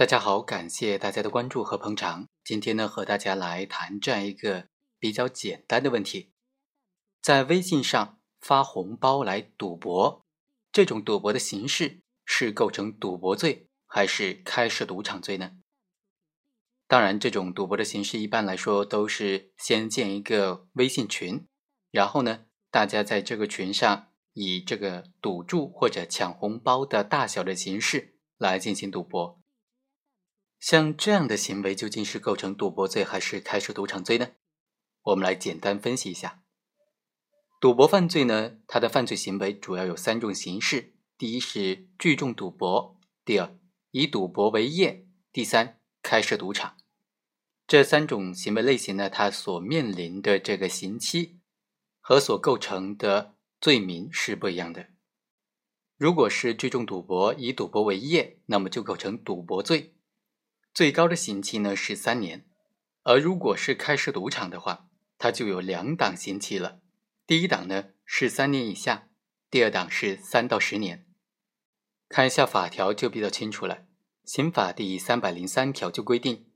大家好，感谢大家的关注和捧场。今天呢，和大家来谈这样一个比较简单的问题：在微信上发红包来赌博，这种赌博的形式是构成赌博罪，还是开设赌场罪呢？当然，这种赌博的形式一般来说都是先建一个微信群，然后呢，大家在这个群上以这个赌注或者抢红包的大小的形式来进行赌博。像这样的行为究竟是构成赌博罪还是开设赌场罪呢？我们来简单分析一下。赌博犯罪呢，它的犯罪行为主要有三种形式：第一是聚众赌博，第二以赌博为业，第三开设赌场。这三种行为类型呢，它所面临的这个刑期和所构成的罪名是不一样的。如果是聚众赌博，以赌博为业，那么就构成赌博罪，最高的刑期呢是三年；而如果是开设赌场的话，它就有两档刑期了。第一档呢是三年以下，第二档是三到十年。看一下法条就比较清楚了，刑法第三百零三条就规定。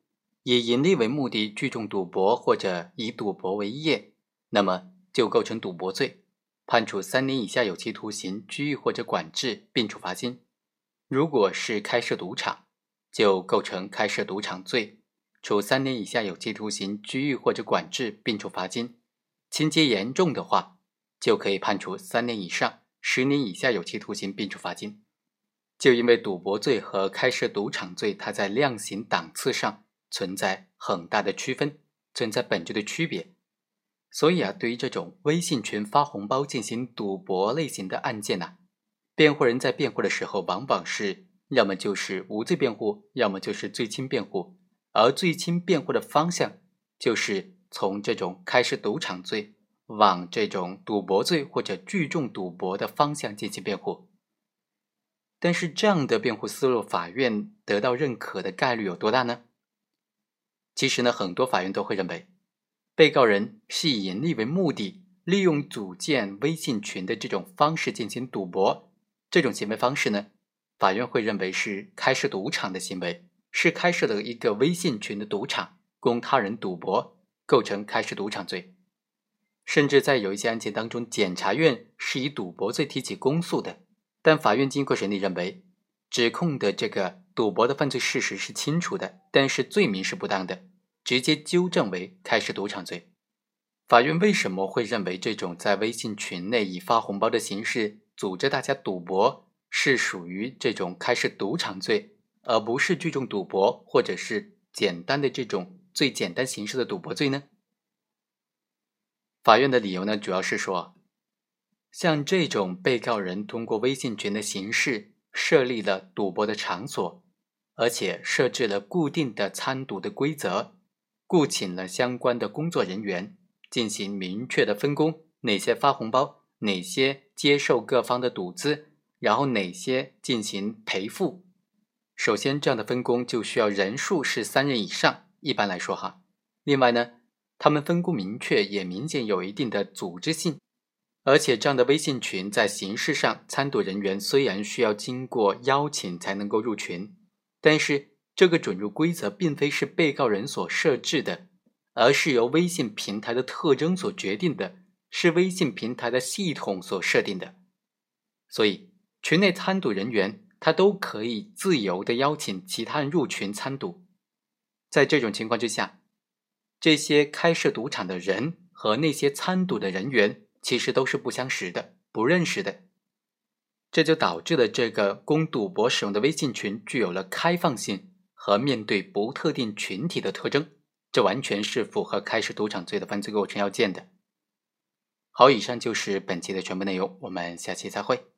以盈利为目的聚众赌博或者以赌博为业，那么就构成赌博罪，判处三年以下有期徒刑、拘役或者管制，并处罚金。如果是开设赌场，就构成开设赌场罪，处三年以下有期徒刑、拘役或者管制，并处罚金。情节严重的话，就可以判处三年以上十年以下有期徒刑，并处罚金。就因为赌博罪和开设赌场罪，它在量刑档次上。存在很大的区分，存在本质的区别，所以啊，对于这种微信群发红包进行赌博类型的案件呢，辩护人在辩护的时候，往往是要么就是无罪辩护，要么就是罪轻辩护，而罪轻辩护的方向就是从这种开设赌场罪往这种赌博罪或者聚众赌博的方向进行辩护。但是这样的辩护思路，法院得到认可的概率有多大呢？其实呢，很多法院都会认为，被告人是以盈利为目的，利用组建微信群的这种方式进行赌博，这种行为方式呢，法院会认为是开设赌场的行为，是开设了一个微信群的赌场，供他人赌博，构成开设赌场罪。甚至在有一些案件当中，检察院是以赌博罪提起公诉的，但法院经过审理认为，指控的这个。赌博的犯罪事实是清楚的，但是罪名是不当的，直接纠正为开设赌场罪。法院为什么会认为这种在微信群内以发红包的形式组织大家赌博是属于这种开设赌场罪，而不是聚众赌博或者是简单的这种最简单形式的赌博罪呢？法院的理由呢，主要是说，像这种被告人通过微信群的形式设立了赌博的场所。而且设置了固定的参赌的规则，雇请了相关的工作人员进行明确的分工，哪些发红包，哪些接受各方的赌资，然后哪些进行赔付。首先，这样的分工就需要人数是三人以上。一般来说，哈，另外呢，他们分工明确，也明显有一定的组织性。而且，这样的微信群在形式上，参赌人员虽然需要经过邀请才能够入群。但是，这个准入规则并非是被告人所设置的，而是由微信平台的特征所决定的，是微信平台的系统所设定的。所以，群内参赌人员他都可以自由的邀请其他人入群参赌。在这种情况之下，这些开设赌场的人和那些参赌的人员其实都是不相识的、不认识的。这就导致了这个供赌博使用的微信群具有了开放性和面对不特定群体的特征，这完全是符合开设赌场罪的犯罪构成要件的。好，以上就是本期的全部内容，我们下期再会。